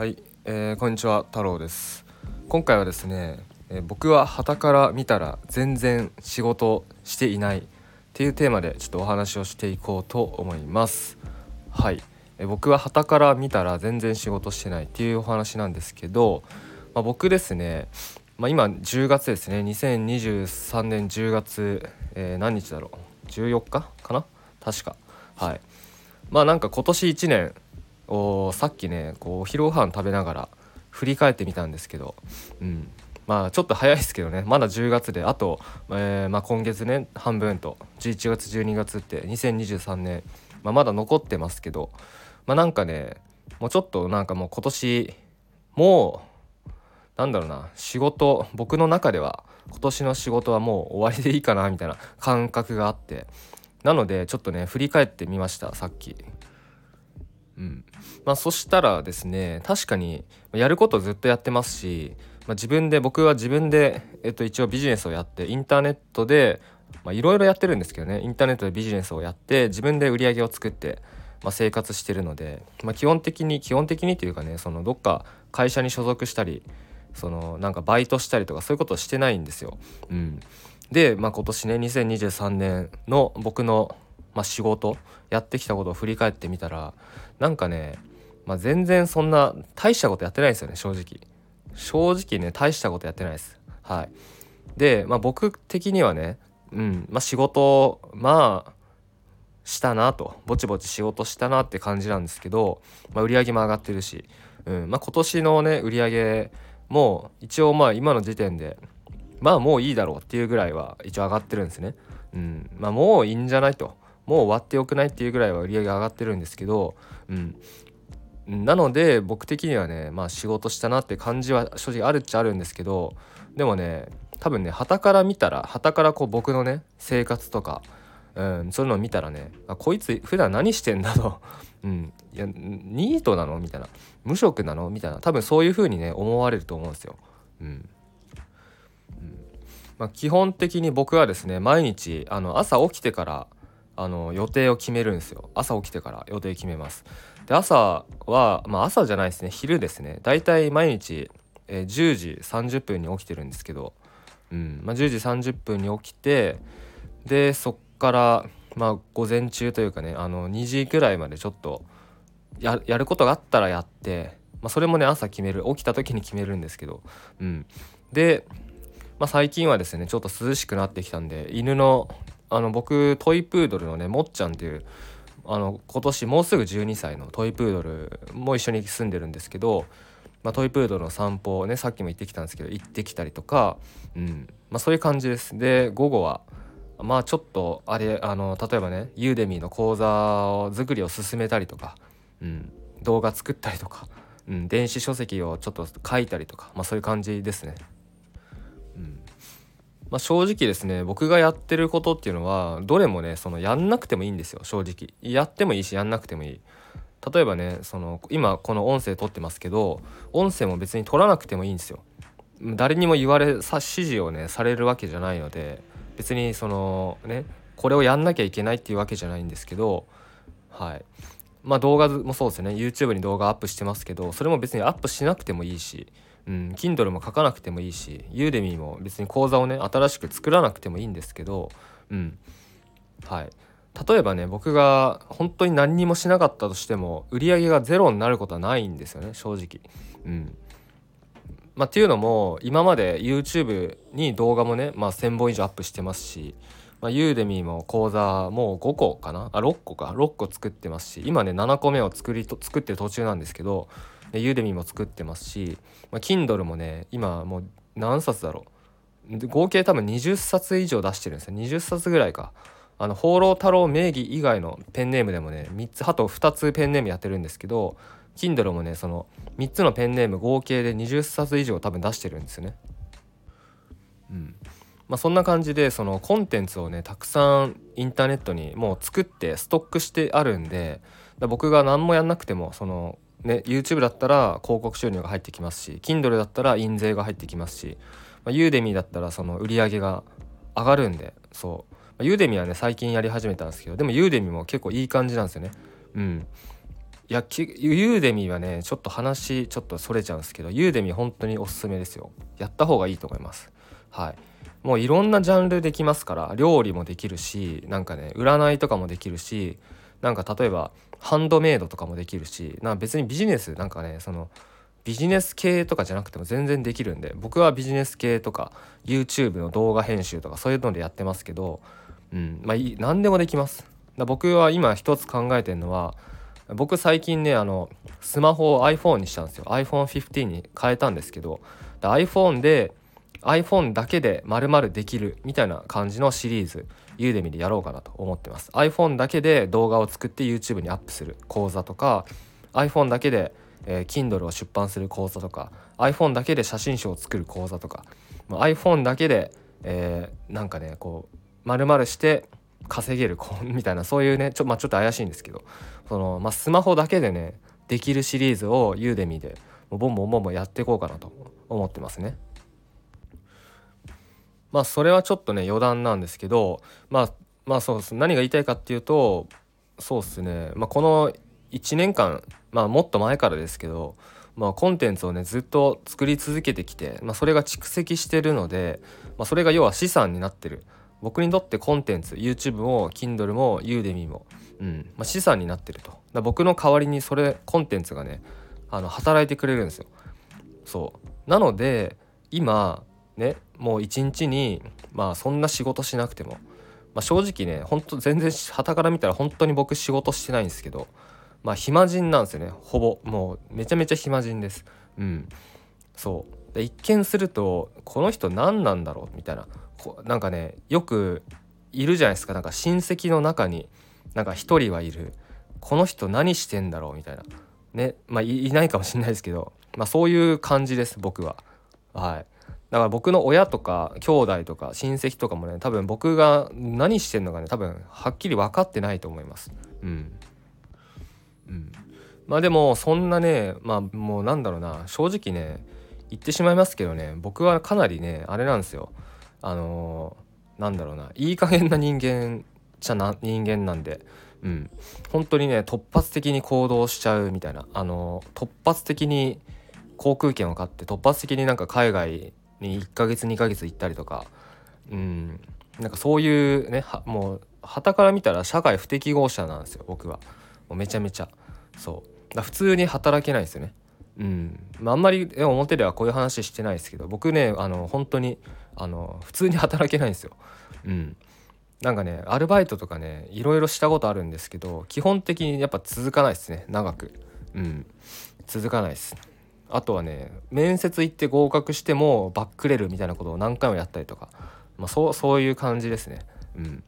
はい、えー、こんにちは太郎です。今回はですね、えー、僕は旗から見たら全然仕事していないっていうテーマでちょっとお話をしていこうと思います。はい、えー、僕は旗から見たら全然仕事してないっていうお話なんですけど、まあ、僕ですねまあ、今10月ですね2023年10月、えー、何日だろう？14日かな？確か。はい。まあなんか今年1年をさっきねこうお昼ご飯食べながら振り返ってみたんですけど、うん、まあちょっと早いですけどね。まだ10月であと、えー、まあ、今月ね半分と11月12月って2023年、まあ、まだ残ってますけどまあなんかねもうちょっとなんかもう今年もうなんだろうな仕事僕の中では今年の仕事はもう終わりでいいかなみたいな感覚があって。なのでちょっとね振り返ってみましたさっき。うんまあ、そしたらですね確かにやることずっとやってますし、まあ、自分で僕は自分で、えっと、一応ビジネスをやってインターネットでいろいろやってるんですけどねインターネットでビジネスをやって自分で売り上げを作って、まあ、生活してるので、まあ、基本的に基本的にというかねそのどっか会社に所属したりそのなんかバイトしたりとかそういうことをしてないんですよ。うん、で、まあ、今年ね2023年の僕のまあ、仕事やってきたことを振り返ってみたらなんかね、まあ、全然そんな大したことやってないですよね正直正直ね大したことやってないですはいで、まあ、僕的にはねうんまあ、仕事まあしたなとぼちぼち仕事したなって感じなんですけど、まあ、売り上げも上がってるし、うんまあ、今年のね売り上げも一応まあ今の時点でまあもういいだろうっていうぐらいは一応上がってるんですね。うんまあ、もういいんじゃないと。もう終わってよくないっていうぐらいは売り上げ上がってるんですけど、うん、なので僕的にはねまあ仕事したなって感じは正直あるっちゃあるんですけどでもね多分ね旗から見たら旗からこう僕のね生活とか、うん、そういうのを見たらねあこいつ普段何してんだと、うん、いやニートなの？みたいな。無職なの？みたいな。多分そういう風にね思われると思うんですよ。うん。まあ、基本的に僕はですね毎日あの朝起きてからあの予定を決めるんですよ。朝起きてから予定決めます。で朝はまあ朝じゃないですね。昼ですね。だいたい毎日、えー、10時30分に起きてるんですけど、うん。まあ、10時30分に起きてでそっからまあ午前中というかねあの2時くらいまでちょっとやることがあったらやって、まあ、それもね朝決める起きた時に決めるんですけど、うん、で、まあ、最近はですねちょっと涼しくなってきたんで犬のあの僕トイプードルのねもっちゃんっていうあの今年もうすぐ12歳のトイプードルも一緒に住んでるんですけど、まあ、トイプードルの散歩をねさっきも行ってきたんですけど行ってきたりとか、うんまあ、そういう感じです。で午後はまあちょっとあれあの例えばねユーデミーの講座を作りを進めたりとか、うん、動画作ったりとか、うん、電子書籍をちょっと書いたりとか、まあ、そういう感じですね。まあ、正直ですね僕がやってることっていうのはどれもねそのやんなくてもいいんですよ正直。やってもいいしやんなくてもいい。例えばねその今この音声撮ってますけど音声も別に撮らなくてもいいんですよ。誰にも言われさ指示をねされるわけじゃないので別にそのねこれをやんなきゃいけないっていうわけじゃないんですけどはい。まあ動画もそうですね。YouTube に動画アップしてますけどそれも別にアップしなくてもいいしうん、Kindle も書かなくてもいいし Udemy も別に講座をね新しく作らなくてもいいんですけど、うん。はい、例えばね僕が本当に何にもしなかったとしても売り上げがゼロになることはないんですよね正直。うん。まあ、っていうのも今まで YouTube に動画もね、まあ、1,000本以上アップしてますし、まあ、ユーデミーも講座もう5個かな？あ6個か。6個作ってますし今ね7個目を作りと作ってる途中なんですけどでユーデミも作ってますし、まあ、Kindle もね今もう何冊だろう。合計多分20冊以上出してるんですよ。20冊ぐらいか。あの放浪太郎名義以外のペンネームでもね3つあと2つペンネームやってるんですけど Kindle もねその3つのペンネーム合計で20冊以上多分出してるんですよね。うん。まあ、そんな感じでそのコンテンツをねたくさんインターネットにもう作ってストックしてあるんで僕が何もやんなくてもそのね、YouTube だったら広告収入が入ってきますし Kindle だったら印税が入ってきますし、まあ、ユーデミーだったらその売り上げが上がるんでそう、まあ、ユーデミーはね最近やり始めたんですけどでもユーデミーも結構いい感じなんですよね。うん。いやユーデミはねちょっと話ちょっとそれちゃうんですけどユーデミ本当におすすめですよ。やった方がいいと思います。はい。もういろんなジャンルできますから料理もできるしなんかね占いとかもできるしなんか例えばハンドメイドとかもできるしな別にビジネスなんかねそのビジネス系とかじゃなくても全然できるんで僕はビジネス系とか YouTube の動画編集とかそういうのでやってますけど、うんまあ、何でもできます。だ僕は今一つ考えてるのは僕最近ねあのスマホを iPhone にしたんですよ iPhone15 に変えたんですけど iPhone で iPhone だけで丸々できるみたいな感じのシリーズユーデミでやろうかなと思ってます iPhone だけで動画を作って YouTube にアップする講座とか iPhone だけで、えー、Kindle を出版する講座とか iPhone だけで写真集を作る講座とか iPhone だけで、えー、なんかねこう丸々して稼げるみたいなそういうねちょ,、まあ、ちょっと怪しいんですけどその、まあ、スマホだけでねできるシリーズをユーデミでボンボンボンボンやっていこうかなと思ってますね。まあそれはちょっとね余談なんですけどまあまあそうです。何が言いたいかっていうとそうっすね、まあ、この1年間まあもっと前からですけど、まあ、コンテンツをねずっと作り続けてきて、まあ、それが蓄積してるので、まあ、それが要は資産になってる。僕にとってコンテンツ YouTube も Kindle も Udemy も、うん。まあ、資産になってると。だ僕の代わりにそれコンテンツがねあの働いてくれるんですよ。そう。なので今ねもう一日にまあそんな仕事しなくても、まあ、正直ねほんと全然旗から見たら本当に僕仕事してないんですけど。まあ暇人なんですよね。ほぼ。もうめちゃめちゃ暇人です。うん。そう。で一見するとこの人何なんだろうみたいな。こなんかねよくいるじゃないですか。なんか親戚の中になんか一人はいる。この人何してんだろうみたいな。ね。まあいないかもしれないですけど、まあ、そういう感じです僕は。はい。だから僕の親とか兄弟とか親戚とかもね多分僕が何してんのかね多分はっきり分かってないと思います。うん。うん。まあでもそんなねまあもうなんだろうな正直ね言ってしまいますけどね僕はかなりねあれなんですよ。あのー、なんだろうないい加減な人間じゃな人間なんで。うん。本当にね突発的に行動しちゃうみたいな。あのー、突発的に航空券を買って突発的になんか海外に1ヶ月2ヶ月行ったりとか。うん。なんかそういうねもう旗から見たら社会不適合者なんですよ僕は。もうめちゃめちゃ。そう。だ普通に働けないですよね。うん。まあ、あんまり表ではこういう話してないですけど僕ねあの本当にあの普通に働けないんですよ。うん、なんかねアルバイトとかねいろいろしたことあるんですけど基本的にやっぱ続かないですね長く。うん、続かないです。あとはね面接行って合格してもバックれるみたいなことを何回もやったりとか、まあ、そうそういう感じですね。うん。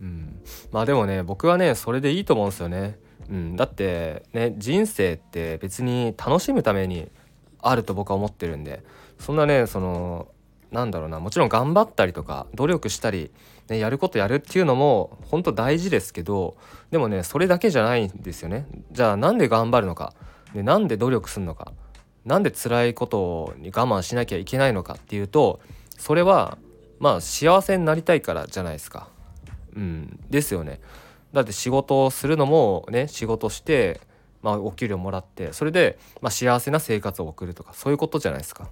うん、まあでもね僕はねそれでいいと思うんですよね。うん、だってね人生って別に楽しむためにあると僕は思ってるんで。そんなねそのなんだろうなもちろん頑張ったりとか努力したり、ね、やることやるっていうのも本当大事ですけどでもねそれだけじゃないんですよね。じゃあなんで頑張るのか。でなんで努力するのかなんで辛いことに我慢しなきゃいけないのかっていうとそれはまあ幸せになりたいからじゃないですかうんですよねだって仕事をするのもね仕事して、まあ、お給料もらってそれで、まあ、幸せな生活を送るとかそういうことじゃないですか。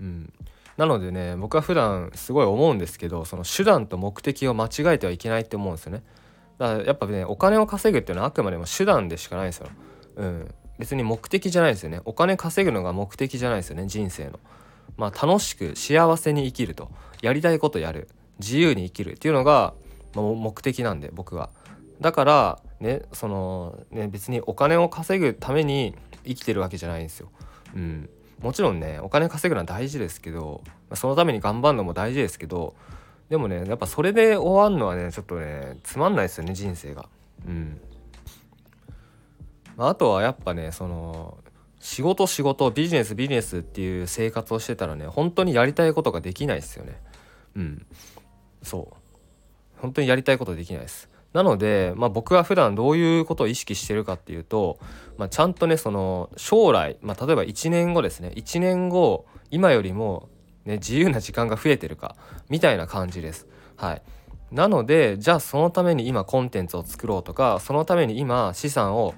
うん、なのでね僕は普段すごい思うんですけどその手段と目的を間違えてはいけないって思うんですよね。だからやっぱねお金を稼ぐっていうのはあくまでも手段でしかないんですよ。うん、別に目的じゃないですよね。お金稼ぐのが目的じゃないですよね人生の。まあ楽しく幸せに生きるとやりたいことやる自由に生きるっていうのがま目的なんで僕は。だからねそのね別にお金を稼ぐために生きてるわけじゃないんですよ。うん、もちろんねお金稼ぐのは大事ですけどそのために頑張るのも大事ですけどでもねやっぱそれで終わるのはねちょっとねつまんないですよね人生が。うんまあとはやっぱねその仕事仕事ビジネスビジネスっていう生活をしてたらね本当にやりたいことができないですよね。うんそう本当にやりたいことできないです。なので、まあ、僕は普段どういうことを意識してるかっていうと、まあ、ちゃんとねその将来、まあ、例えば1年後ですね1年後今よりも、ね、自由な時間が増えてるかみたいな感じです。はい、なのでじゃあそのために今コンテンツを作ろうとかそのために今資産を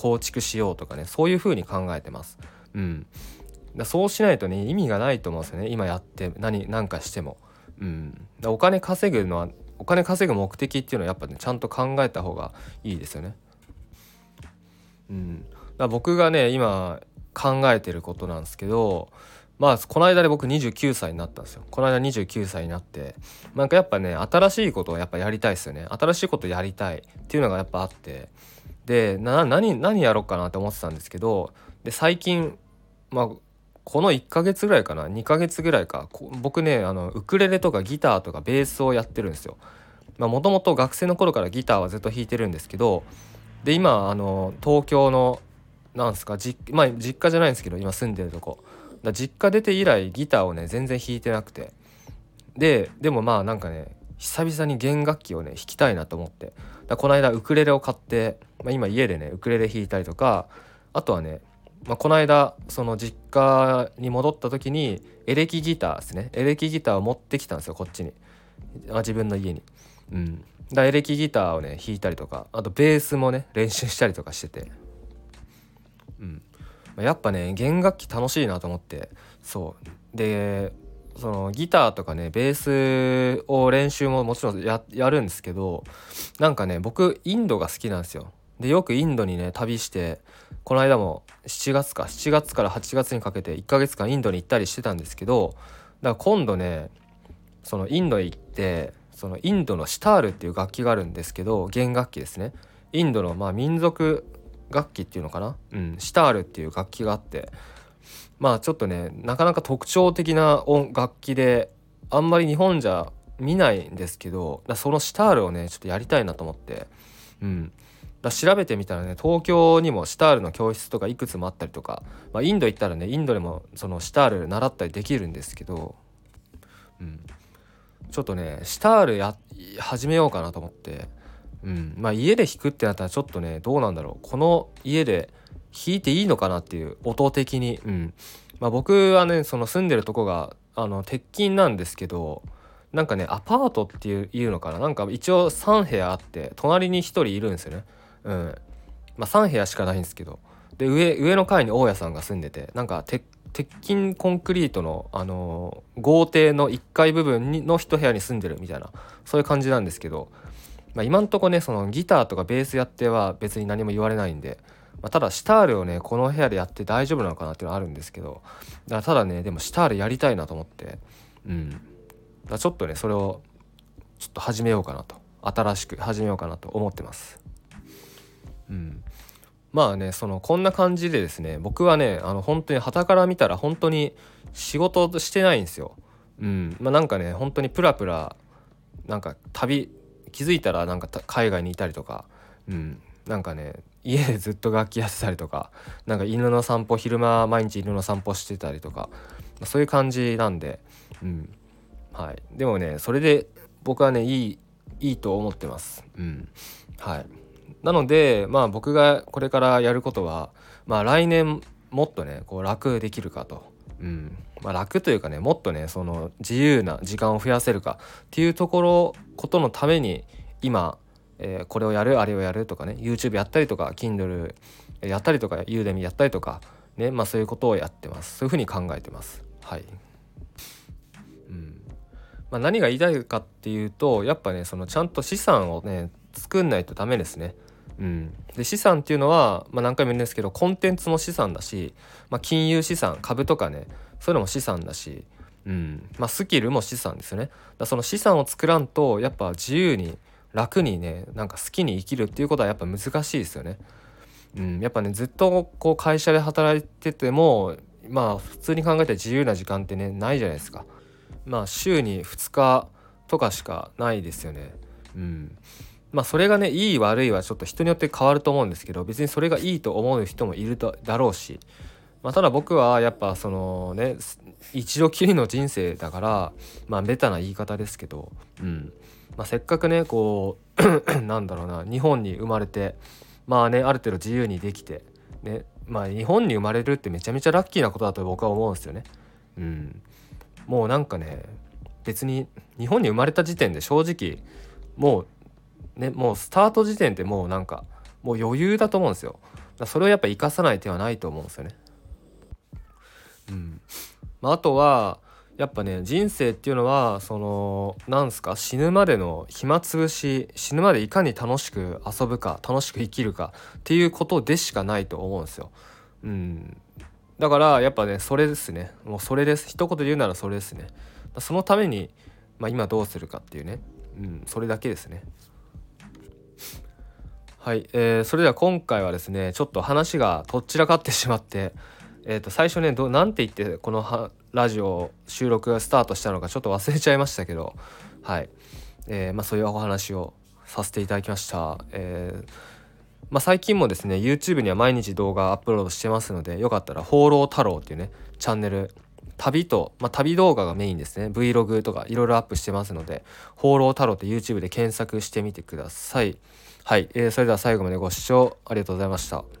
構築しようとかねそういうふうに考えてます。うん、だそうしないとね意味がないと思うんですよね今やって何何かしても。うん、だお金稼ぐのはお金稼ぐ目的っていうのはやっぱねちゃんと考えた方がいいですよね。うん、だ僕がね今考えてることなんですけどまあこの間で僕29歳になったんですよこの間29歳になってなんかやっぱね新しいことをやっぱやりたいですよね新しいことやりたいっていうのがやっぱあってで何何やろうかなって思ってたんですけどで最近まあこの1ヶ月ぐらいかな2ヶ月ぐらいか僕ねあのウクレレとかギターとかベースをやってるんですよ。もともと学生の頃からギターはずっと弾いてるんですけどで今あの東京のなんすか実,、まあ、実家じゃないんですけど今住んでるとこ。だ実家出て以来ギターをね全然弾いてなくて。ででもまあなんかね久々に弦楽器をね弾きたいなと思って。だこの間ウクレレを買って、まあ、今家でねウクレレ弾いたりとかあとはね、まあ、この間その実家に戻った時にエレキギターですね。エレキギターを持ってきたんですよこっちに。あ自分の家に。うん、だエレキギターをね弾いたりとかあとベースもね練習したりとかしてて、うん、やっぱね弦楽器楽しいなと思って。そう。でそのギターとかねベースを練習ももちろんやるんですけどなんかね僕インドが好きなんですよ。でよくインドにね旅してこの間も7月か7月から8月にかけて1ヶ月間インドに行ったりしてたんですけどだから今度ねそのインドへ行ってそのインドのシタールっていう楽器があるんですけど弦楽器ですねインドのま民族楽器っていうのかな、うん、シタールっていう楽器があってまあちょっとねなかなか特徴的な音楽器であんまり日本じゃ見ないんですけどそのシタールをねちょっとやりたいなと思って。うん。調べてみたらね東京にもシタールの教室とかいくつもあったりとか、まあ、インド行ったらねインドでもそのシタール習ったりできるんですけど、うん、ちょっとねシタールや始めようかなと思って。うん。まあ家で弾くってなったらちょっとねどうなんだろう。この家で弾いていいのかなっていう音的に。うん。まあ僕はねその住んでるとこがあの鉄筋なんですけどなんかねアパートっていういうのかな。なんか一応3部屋あって隣に1人いるんですよね。うん。まあ3部屋しかないんですけど。で上上の階に大家さんが住んでてなんか鉄筋コンクリートの、あのー、豪邸の1階部分の1部屋に住んでるみたいなそういう感じなんですけど。まあ、今んとこねそのギターとかベースやっては別に何も言われないんで、まあ、ただシタールをねこの部屋でやって大丈夫なのかなっていうのはあるんですけどだただねでもシタールやりたいなと思ってうん。だちょっとねそれをちょっと始めようかなと。新しく始めようかなと思ってます。うん。まあねそのこんな感じでですね僕はねあの本当に旗から見たら本当に仕事してないんですよ。うん。まあなんかね本当にプラプラなんか旅気づいたらなんか海外にいたりとか、うん、なんかね家でずっと楽器やってたりとかなんか犬の散歩昼間毎日犬の散歩してたりとかそういう感じなんで、うん。はい、でもねそれで僕はねいいいいと思ってます。うん。はい、なのでまあ僕がこれからやることは、まあ、来年もっとねこう楽できるかと。うん。まあ、楽というかねもっとねその自由な時間を増やせるかっていうところことのために今、えー、これをやるあれをやるとかね YouTube やったりとか Kindle やったりとか Udemy やったりとかねまあそういうことをやってます。そういうふうに考えてます。はい。うん。まあ、何が言いたいかっていうとやっぱねそのちゃんと資産をね作んないとダメですね。うん、で資産っていうのは、まあ、何回も言うんですけどコンテンツも資産だし、まあ、金融資産株とかねそういうのも資産だし、うん。まあ、スキルも資産ですよね。だその資産を作らんとやっぱ自由に楽にねなんか好きに生きるっていうことはやっぱ難しいですよね。うん、やっぱねずっとこう会社で働いててもまあ普通に考えたら自由な時間ってねないじゃないですか。まあ週に2日とかしかないですよね。うん、まあそれがねいい悪いはちょっと人によって変わると思うんですけど別にそれがいいと思う人もいるだろうし、まあ、ただ僕はやっぱそのね一度きりの人生だからまあベタな言い方ですけど、うんまあ、せっかくねこう なんだろうな日本に生まれてまあねある程度自由にできてねまあ日本に生まれるってめちゃめちゃラッキーなことだと僕は思うんですよね。うん、もうなんかね別に日本に生まれた時点で正直もうねもうスタート時点でもうなんかもう余裕だと思うんですよ。それをやっぱ生かさない手はないと思うんですよね。うん。まあ、あとはやっぱね人生っていうのはそのなんすか死ぬまでの暇つぶし死ぬまでいかに楽しく遊ぶか楽しく生きるかっていうことでしかないと思うんですよ。うん、だからやっぱねそれですねもうそれです一言で言うならそれですね。そのために、まあ、今どうするかっていうね、うん、それだけですね。はい、えー、それでは今回はですねちょっと話がとっちらかってしまってえー、と最初ねどなんて言ってこのラジオ収録がスタートしたのかちょっと忘れちゃいましたけどはい、えー、まあ、そういうお話をさせていただきました。えーまあ、最近もですね YouTube には毎日動画アップロードしてますのでよかったら「放浪太郎」っていうねチャンネル旅と、まあ、旅動画がメインですね。Vlog とかいろいろアップしてますので「放浪太郎」って YouTube で検索してみてください。はい、えー、それでは最後までご視聴ありがとうございました。